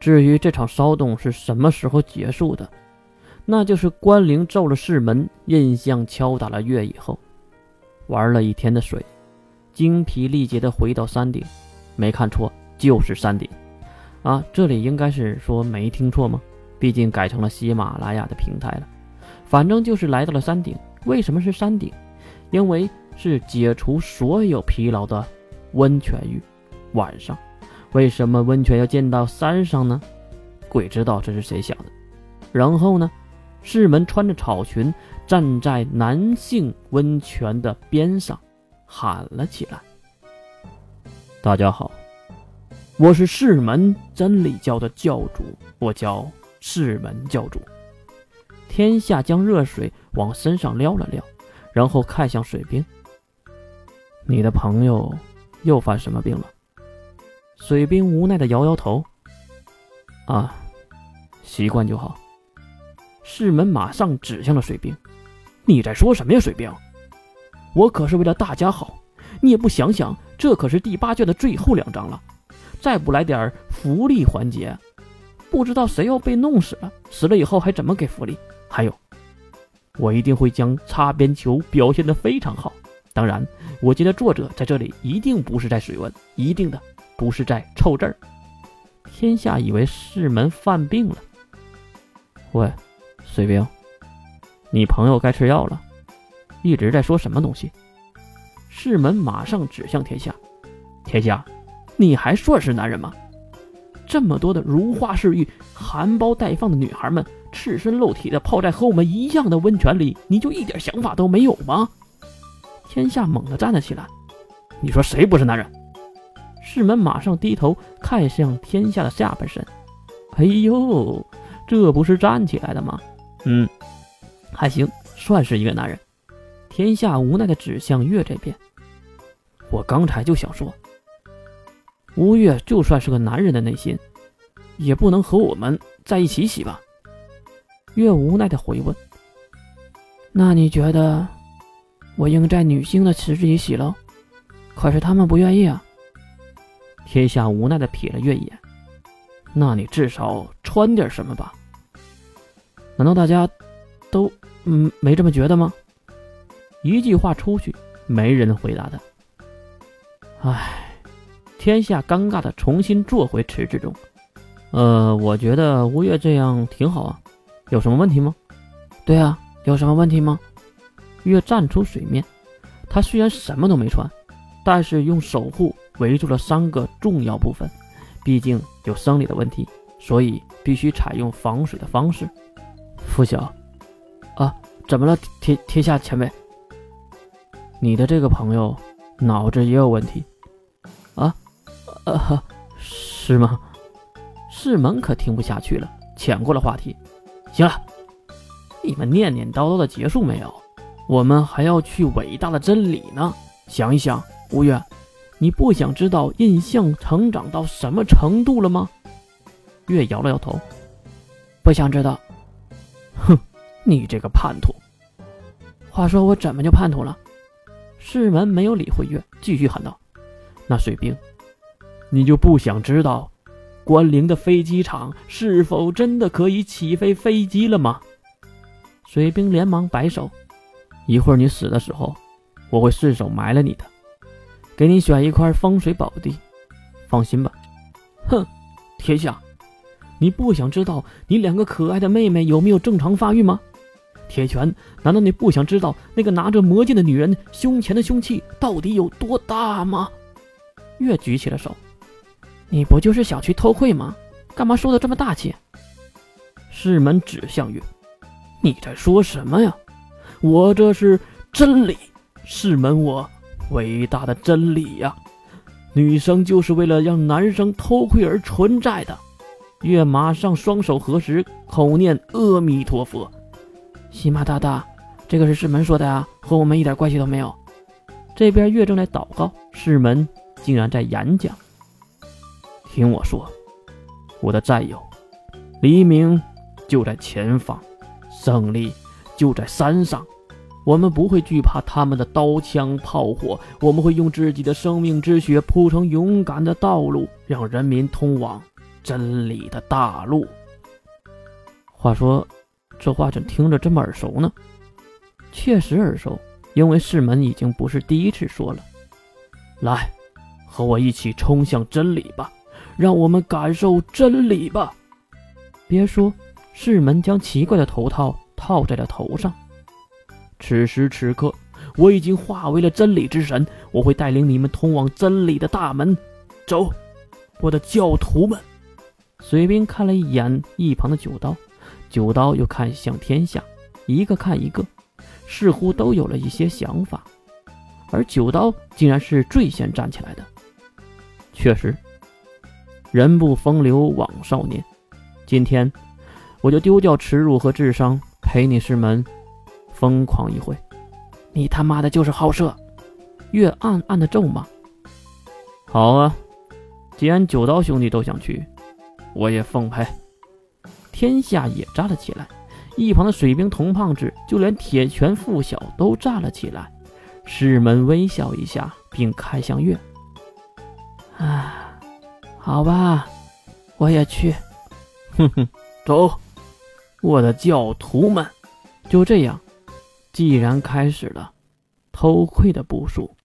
至于这场骚动是什么时候结束的，那就是关灵咒了世门，印象敲打了月以后，玩了一天的水，精疲力竭的回到山顶，没看错，就是山顶。啊，这里应该是说没听错吗？毕竟改成了喜马拉雅的平台了。反正就是来到了山顶。为什么是山顶？因为是解除所有疲劳的温泉浴。晚上，为什么温泉要建到山上呢？鬼知道这是谁想的。然后呢，世门穿着草裙站在男性温泉的边上，喊了起来：“大家好。”我是世门真理教的教主，我叫世门教主。天下将热水往身上撩了撩，然后看向水兵：“你的朋友又犯什么病了？”水兵无奈的摇摇头：“啊，习惯就好。”世门马上指向了水兵：“你在说什么呀，水兵？我可是为了大家好，你也不想想，这可是第八卷的最后两章了。”再不来点福利环节，不知道谁要被弄死了，死了以后还怎么给福利？还有，我一定会将擦边球表现得非常好。当然，我觉得作者在这里一定不是在水温，一定的不是在凑字儿。天下以为世门犯病了。喂，水兵，你朋友该吃药了。一直在说什么东西？世门马上指向天下，天下。你还算是男人吗？这么多的如花似玉、含苞待放的女孩们，赤身露体的泡在和我们一样的温泉里，你就一点想法都没有吗？天下猛地站了起来。你说谁不是男人？世门马上低头看向天下的下半身。哎呦，这不是站起来的吗？嗯，还行，算是一个男人。天下无奈的指向月这边。我刚才就想说。吴越就算是个男人的内心，也不能和我们在一起洗吧？月无奈的回问。那你觉得我应在女性的池子里洗喽？可是他们不愿意啊。天下无奈的瞥了月一眼。那你至少穿点什么吧？难道大家都嗯没这么觉得吗？一句话出去，没人回答他。唉。天下尴尬的重新坐回池之中。呃，我觉得吴越这样挺好啊，有什么问题吗？对啊，有什么问题吗？月站出水面，他虽然什么都没穿，但是用守护围住了三个重要部分。毕竟有生理的问题，所以必须采用防水的方式。付晓，啊，怎么了？天天下前辈，你的这个朋友脑子也有问题。啊呃，是吗？世门可听不下去了，抢过了话题。行了，你们念念叨叨的结束没有？我们还要去伟大的真理呢。想一想，吴越，你不想知道印象成长到什么程度了吗？月摇了摇头，不想知道。哼，你这个叛徒！话说我怎么就叛徒了？世门没有理会月，继续喊道：“那水兵。”你就不想知道，关灵的飞机场是否真的可以起飞飞机了吗？水兵连忙摆手，一会儿你死的时候，我会顺手埋了你的，给你选一块风水宝地。放心吧。哼，天下，你不想知道你两个可爱的妹妹有没有正常发育吗？铁拳，难道你不想知道那个拿着魔剑的女人胸前的凶器到底有多大吗？月举起了手。你不就是想去偷窥吗？干嘛说的这么大气？世门指向月，你在说什么呀？我这是真理，世门我伟大的真理呀！女生就是为了让男生偷窥而存在的。月马上双手合十，口念阿弥陀佛。西马大大，这个是世门说的啊，和我们一点关系都没有。这边月正在祷告，世门竟然在演讲。听我说，我的战友，黎明就在前方，胜利就在山上。我们不会惧怕他们的刀枪炮火，我们会用自己的生命之血铺成勇敢的道路，让人民通往真理的大路。话说，这话怎听着这么耳熟呢？确实耳熟，因为世门已经不是第一次说了。来，和我一起冲向真理吧，让我们感受真理吧。别说，世门将奇怪的头套套在了头上。此时此刻，我已经化为了真理之神，我会带领你们通往真理的大门。走，我的教徒们！水兵看了一眼一旁的九刀，九刀又看向天下，一个看一个，似乎都有了一些想法。而九刀竟然是最先站起来的。确实，人不风流枉少年。今天，我就丢掉耻辱和智商，陪你师门疯狂一回。你他妈的就是好色！月暗暗的咒骂。好啊，既然九刀兄弟都想去，我也奉陪。天下也站了起来，一旁的水兵童胖子，就连铁拳附小都站了起来。师门微笑一下，并看向月。啊，好吧，我也去。哼哼，走，我的教徒们。就这样，既然开始了偷窥的步数。